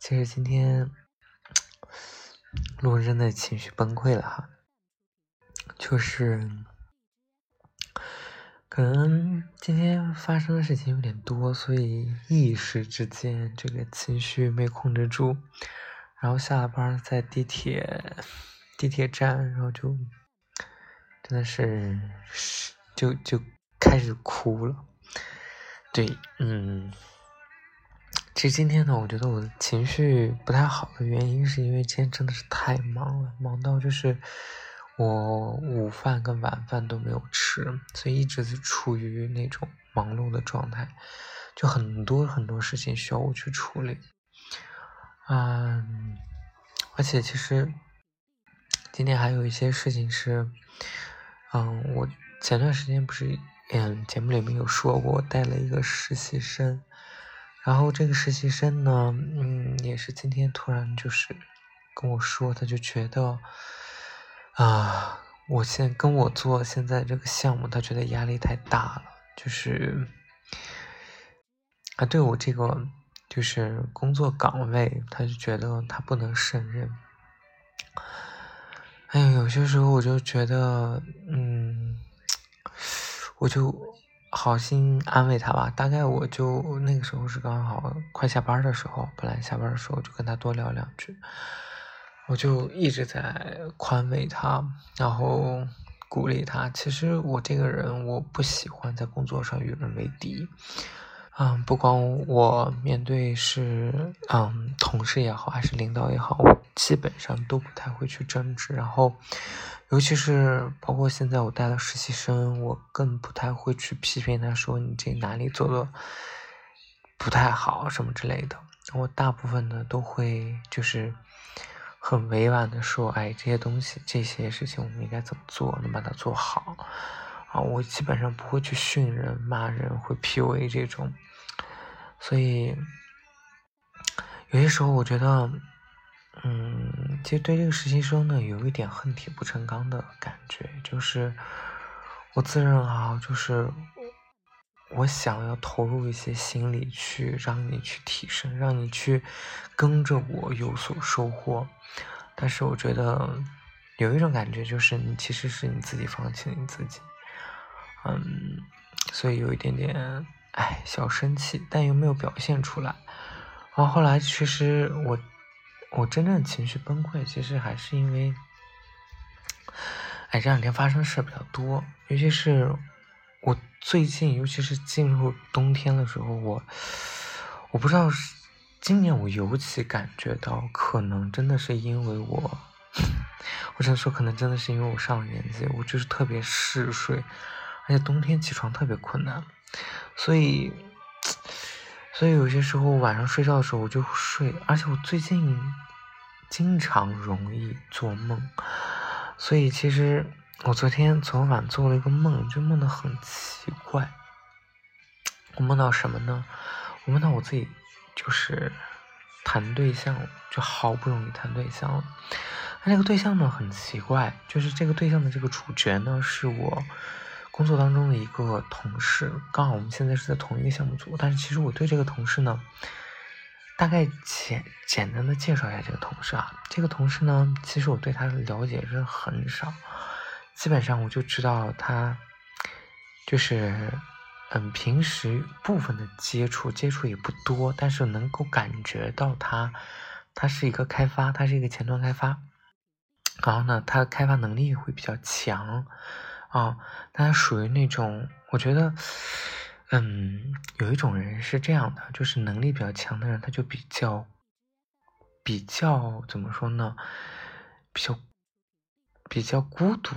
其实今天路人真的情绪崩溃了哈，就是可能今天发生的事情有点多，所以一时之间这个情绪没控制住。然后下了班，在地铁地铁站，然后就真的是就就开始哭了。对，嗯，其实今天呢，我觉得我的情绪不太好的原因，是因为今天真的是太忙了，忙到就是我午饭跟晚饭都没有吃，所以一直是处于那种忙碌的状态，就很多很多事情需要我去处理。嗯，而且其实今天还有一些事情是，嗯，我前段时间不是嗯节目里面有说过，我带了一个实习生，然后这个实习生呢，嗯，也是今天突然就是跟我说，他就觉得啊，我现跟我做现在这个项目，他觉得压力太大了，就是啊，对我这个。就是工作岗位，他就觉得他不能胜任。哎有些时候我就觉得，嗯，我就好心安慰他吧。大概我就那个时候是刚好快下班的时候，本来下班的时候就跟他多聊两句，我就一直在宽慰他，然后鼓励他。其实我这个人，我不喜欢在工作上与人为敌。嗯，不管我面对是嗯同事也好，还是领导也好，基本上都不太会去争执。然后，尤其是包括现在我带了实习生，我更不太会去批评他说你这哪里做的不太好什么之类的。我大部分呢都会就是很委婉的说，哎，这些东西这些事情我们应该怎么做，能把它做好。啊，我基本上不会去训人、骂人、会 PUA 这种。所以，有些时候我觉得，嗯，其实对这个实习生呢，有一点恨铁不成钢的感觉。就是我自认啊，就是我想要投入一些心力去让你去提升，让你去跟着我有所收获。但是我觉得有一种感觉，就是你其实是你自己放弃了你自己。嗯，所以有一点点。哎，小生气，但又没有表现出来。然后后来，其实我我真正情绪崩溃，其实还是因为，哎，这两天发生事比较多，尤其是我最近，尤其是进入冬天的时候，我我不知道是今年我尤其感觉到，可能真的是因为我，我想说，可能真的是因为我上了年纪，我就是特别嗜睡，而且冬天起床特别困难。所以，所以有些时候晚上睡觉的时候我就睡，而且我最近经常容易做梦。所以其实我昨天昨晚做了一个梦，就梦的很奇怪。我梦到什么呢？我梦到我自己就是谈对象，就好不容易谈对象了。那这个对象呢很奇怪，就是这个对象的这个主角呢是我。工作当中的一个同事，刚好我们现在是在同一个项目组，但是其实我对这个同事呢，大概简简单的介绍一下这个同事啊，这个同事呢，其实我对他的了解是很少，基本上我就知道他，就是嗯，平时部分的接触接触也不多，但是能够感觉到他，他是一个开发，他是一个前端开发，然后呢，他的开发能力会比较强。啊，他属于那种，我觉得，嗯，有一种人是这样的，就是能力比较强的人，他就比较，比较怎么说呢？比较，比较孤独，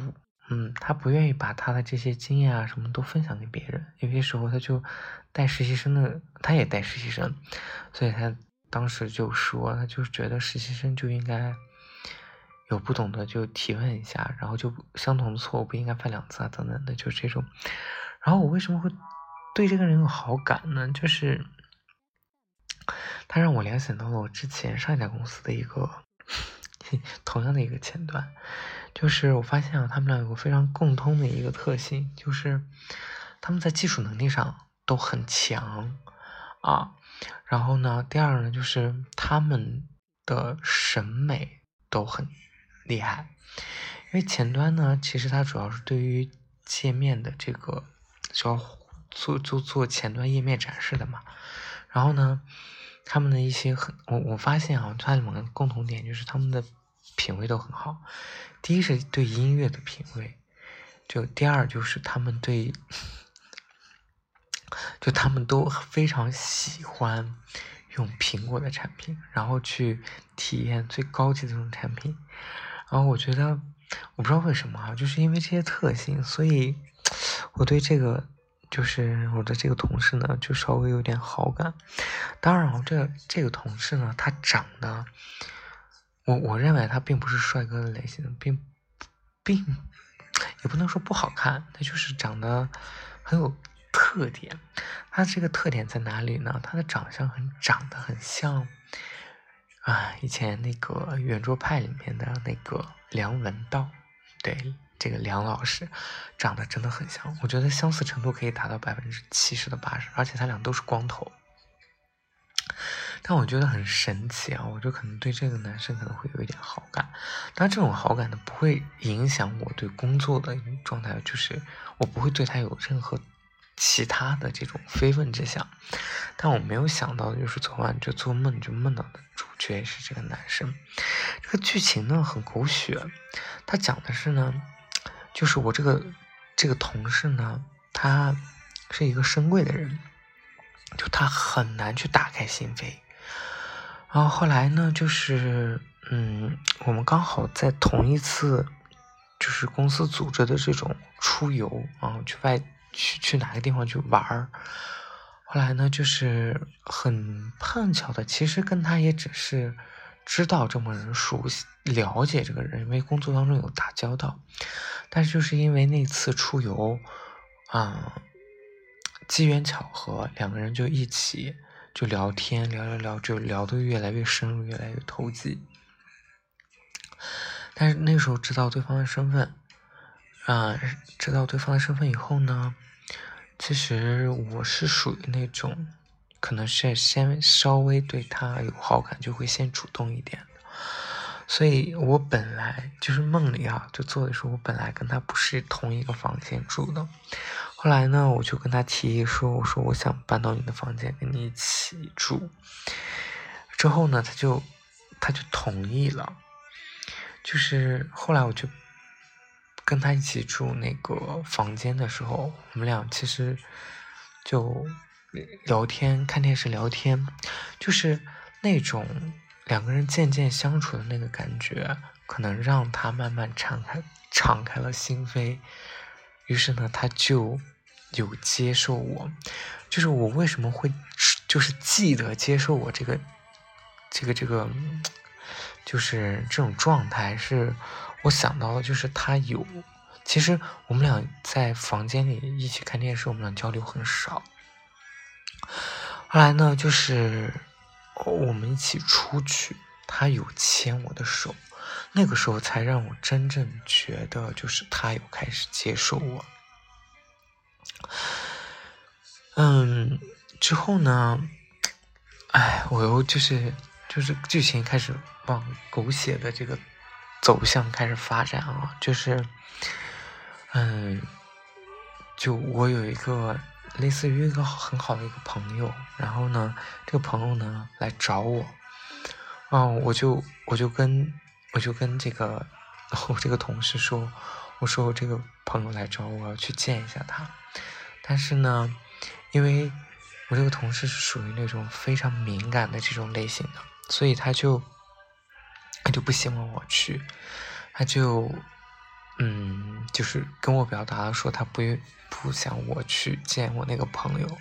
嗯，他不愿意把他的这些经验啊什么都分享给别人。有些时候他就带实习生的，他也带实习生，所以他当时就说，他就觉得实习生就应该有不懂的就提问一下，然后就相同的错误不应该犯两次啊等等的，就这种。然后我为什么会对这个人有好感呢？就是他让我联想到了我之前上一家公司的一个 同样的一个前端。就是我发现啊，他们俩有个非常共通的一个特性，就是他们在技术能力上都很强啊。然后呢，第二呢，就是他们的审美都很厉害。因为前端呢，其实它主要是对于界面的这个，需要做做做前端页面展示的嘛。然后呢，他们的一些很，我我发现啊，他们的共同点就是他们的。品味都很好，第一是对音乐的品味，就第二就是他们对，就他们都非常喜欢用苹果的产品，然后去体验最高级的这种产品。然后我觉得，我不知道为什么啊，就是因为这些特性，所以我对这个就是我的这个同事呢，就稍微有点好感。当然，这这个同事呢，他长得。我我认为他并不是帅哥的类型，并并也不能说不好看，他就是长得很有特点。他这个特点在哪里呢？他的长相很长得很像啊，以前那个圆桌派里面的那个梁文道，对，这个梁老师长得真的很像，我觉得相似程度可以达到百分之七十到八十，而且他俩都是光头。但我觉得很神奇啊！我就可能对这个男生可能会有一点好感，但这种好感呢不会影响我对工作的状态，就是我不会对他有任何其他的这种非分之想。但我没有想到的就是昨晚就做梦就梦到的主角是这个男生。这个剧情呢很狗血，他讲的是呢，就是我这个这个同事呢，他是一个深贵的人，就他很难去打开心扉。然后后来呢，就是，嗯，我们刚好在同一次，就是公司组织的这种出游啊，去外去去哪个地方去玩儿。后来呢，就是很碰巧的，其实跟他也只是知道这么人，熟悉了解这个人，因为工作当中有打交道。但是就是因为那次出游，啊，机缘巧合，两个人就一起。就聊天，聊聊聊，就聊得越来越深入，越来越投机。但是那时候知道对方的身份，啊，知道对方的身份以后呢，其实我是属于那种，可能是先稍微对他有好感，就会先主动一点所以我本来就是梦里啊，就做的时候，我本来跟他不是同一个房间住的。后来呢，我就跟他提议说：“我说我想搬到你的房间跟你一起住。”之后呢，他就他就同意了。就是后来我就跟他一起住那个房间的时候，我们俩其实就聊天、看电视、聊天，就是那种两个人渐渐相处的那个感觉，可能让他慢慢敞开、敞开了心扉。于是呢，他就。有接受我，就是我为什么会就是记得接受我这个这个这个，就是这种状态，是我想到的，就是他有。其实我们俩在房间里一起看电视，我们俩交流很少。后来呢，就是我们一起出去，他有牵我的手，那个时候才让我真正觉得，就是他有开始接受我。嗯，之后呢？哎，我又就是就是剧情开始往狗血的这个走向开始发展啊，就是嗯，就我有一个类似于一个很好的一个朋友，然后呢，这个朋友呢来找我，啊，我就我就跟我就跟这个我这个同事说，我说我这个朋友来找我，要去见一下他。但是呢，因为我这个同事是属于那种非常敏感的这种类型的，所以他就他就不希望我去，他就嗯就是跟我表达了说他不愿不想我去见我那个朋友，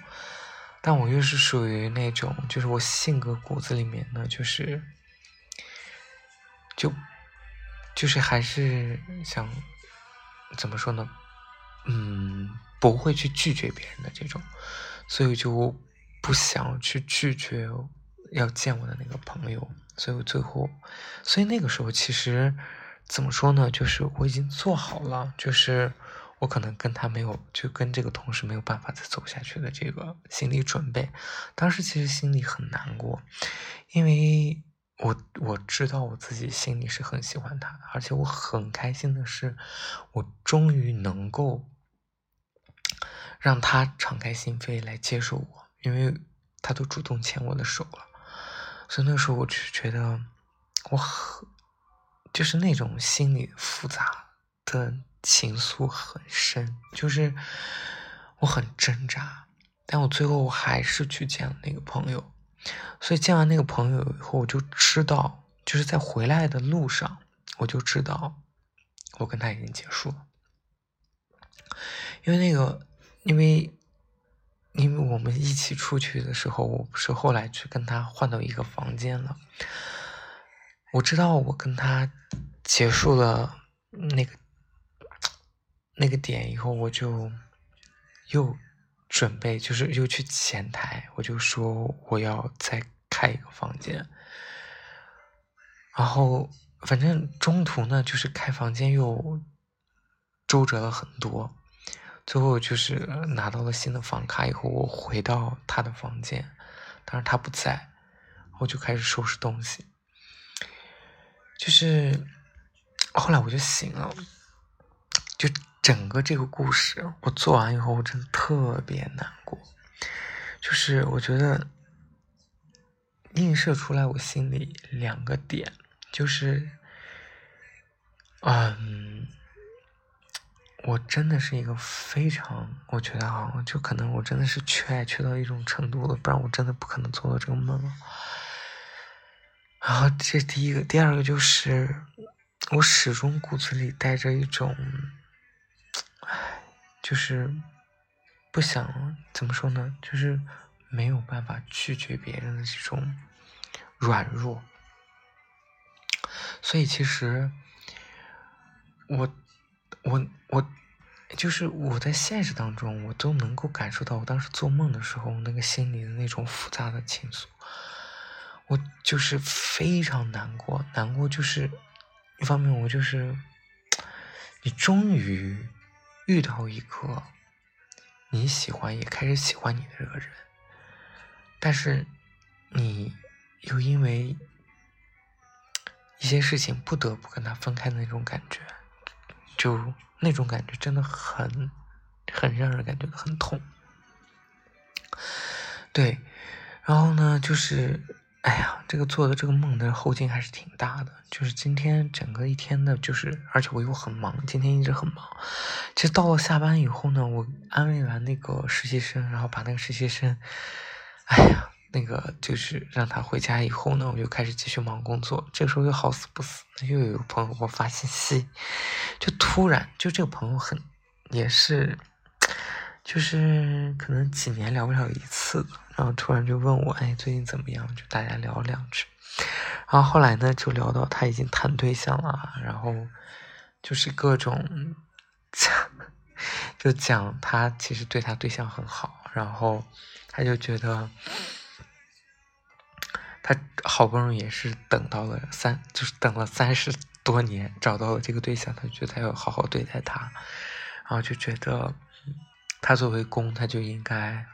但我又是属于那种，就是我性格骨子里面呢，就是就就是还是想怎么说呢？嗯，不会去拒绝别人的这种，所以就不想去拒绝要见我的那个朋友，所以我最后，所以那个时候其实怎么说呢？就是我已经做好了，就是我可能跟他没有，就跟这个同事没有办法再走下去的这个心理准备。当时其实心里很难过，因为我我知道我自己心里是很喜欢他的，而且我很开心的是，我终于能够。让他敞开心扉来接受我，因为他都主动牵我的手了，所以那时候我就觉得我很，就是那种心里复杂的情愫很深，就是我很挣扎，但我最后我还是去见了那个朋友，所以见完那个朋友以后，我就知道，就是在回来的路上，我就知道我跟他已经结束了，因为那个。因为，因为我们一起出去的时候，我不是后来去跟他换到一个房间了。我知道我跟他结束了那个那个点以后，我就又准备，就是又去前台，我就说我要再开一个房间。然后，反正中途呢，就是开房间又周折了很多。最后就是拿到了新的房卡以后，我回到他的房间，但是他不在，我就开始收拾东西。就是后来我就醒了，就整个这个故事我做完以后，我真的特别难过。就是我觉得映射出来我心里两个点，就是，嗯。我真的是一个非常，我觉得啊，就可能我真的是缺爱缺到一种程度了，不然我真的不可能做到这个梦。然后这第一个，第二个就是，我始终骨子里带着一种，唉，就是不想怎么说呢，就是没有办法拒绝别人的这种软弱。所以其实我。我我就是我在现实当中，我都能够感受到我当时做梦的时候那个心里的那种复杂的情愫。我就是非常难过，难过就是一方面，我就是你终于遇到一个你喜欢也开始喜欢你的这个人，但是你又因为一些事情不得不跟他分开的那种感觉。就那种感觉真的很，很让人感觉很痛。对，然后呢，就是，哎呀，这个做的这个梦的后劲还是挺大的。就是今天整个一天的，就是而且我又很忙，今天一直很忙。其实到了下班以后呢，我安慰完那个实习生，然后把那个实习生，哎呀。那个就是让他回家以后呢，我就开始继续忙工作。这个时候又好死不死，又有个朋友给我发信息，就突然就这个朋友很也是，就是可能几年聊不了一次，然后突然就问我，哎，最近怎么样？就大家聊两句。然后后来呢，就聊到他已经谈对象了，然后就是各种讲，就讲他其实对他对象很好，然后他就觉得。他好不容易也是等到了三，就是等了三十多年，找到了这个对象，他觉得他要好好对待他，然后就觉得他作为公，他就应该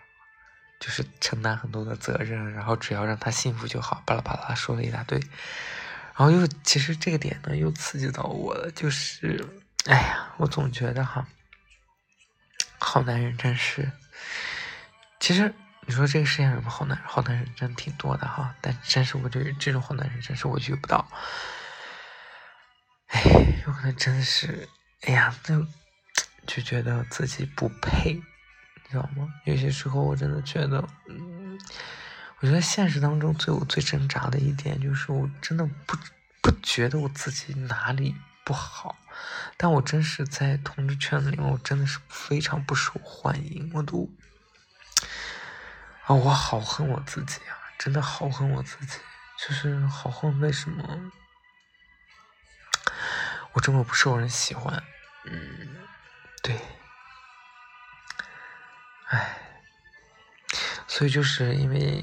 就是承担很多的责任，然后只要让他幸福就好，巴拉巴拉说了一大堆，然后又其实这个点呢又刺激到我了，就是哎呀，我总觉得哈，好男人真是，其实。你说这个世界上有没有好男人？好男人真挺多的哈，但真是我这这种好男人，真是我遇不到。哎，有可能真的是，哎呀，就就觉得自己不配，你知道吗？有些时候我真的觉得，嗯，我觉得现实当中最我最挣扎的一点就是，我真的不不觉得我自己哪里不好，但我真是在同志圈里面，我真的是非常不受欢迎，我都啊，我好恨我自己啊，真的好恨我自己，就是好恨为什么我这么不受人喜欢，嗯，对，唉。所以就是因为，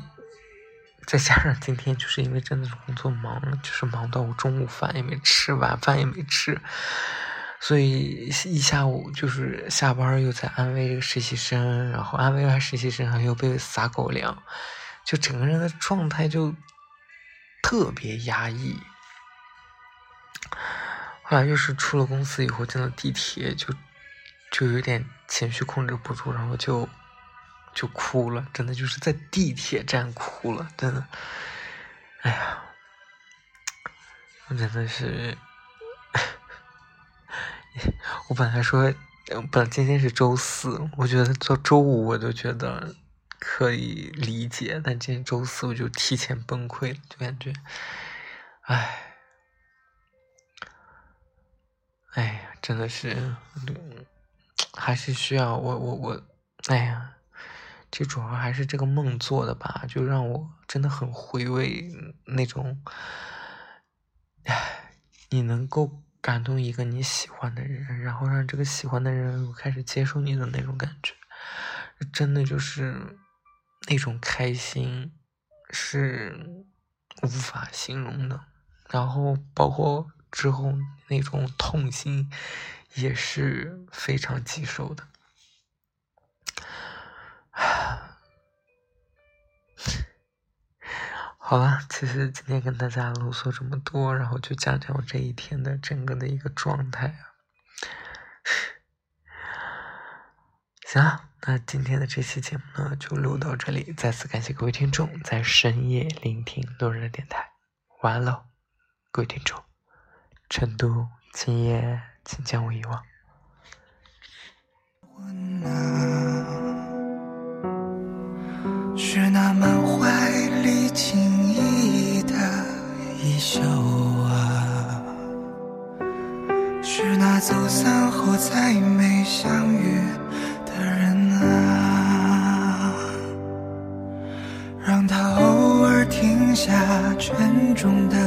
再加上今天就是因为真的是工作忙，就是忙到我中午饭也没吃，晚饭也没吃，所以一下午就是下班又在安慰这个实习生，然后安慰完实习生，还又被撒狗粮，就整个人的状态就特别压抑。后来又是出了公司以后进了地铁，就就有点情绪控制不住，然后就。就哭了，真的就是在地铁站哭了，真的。哎呀，我真的是，我本来说，本今天是周四，我觉得做周五我都觉得可以理解，但今天周四我就提前崩溃了，就感觉，哎，哎呀，真的是，还是需要我我我，哎呀。这主要还是这个梦做的吧，就让我真的很回味那种，唉，你能够感动一个你喜欢的人，然后让这个喜欢的人开始接受你的那种感觉，真的就是那种开心是无法形容的，然后包括之后那种痛心也是非常棘手的。好了，其实今天跟大家啰嗦这么多，然后就讲讲我这一天的整个的一个状态啊。行了，那今天的这期节目呢就录到这里，再次感谢各位听众在深夜聆听路人的电台，晚安喽，各位听众，成都今夜请将我遗忘。衣袖啊，是那走散后再没相遇的人啊，让他偶尔停下沉重的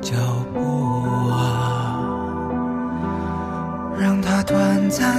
脚步啊，让他短暂。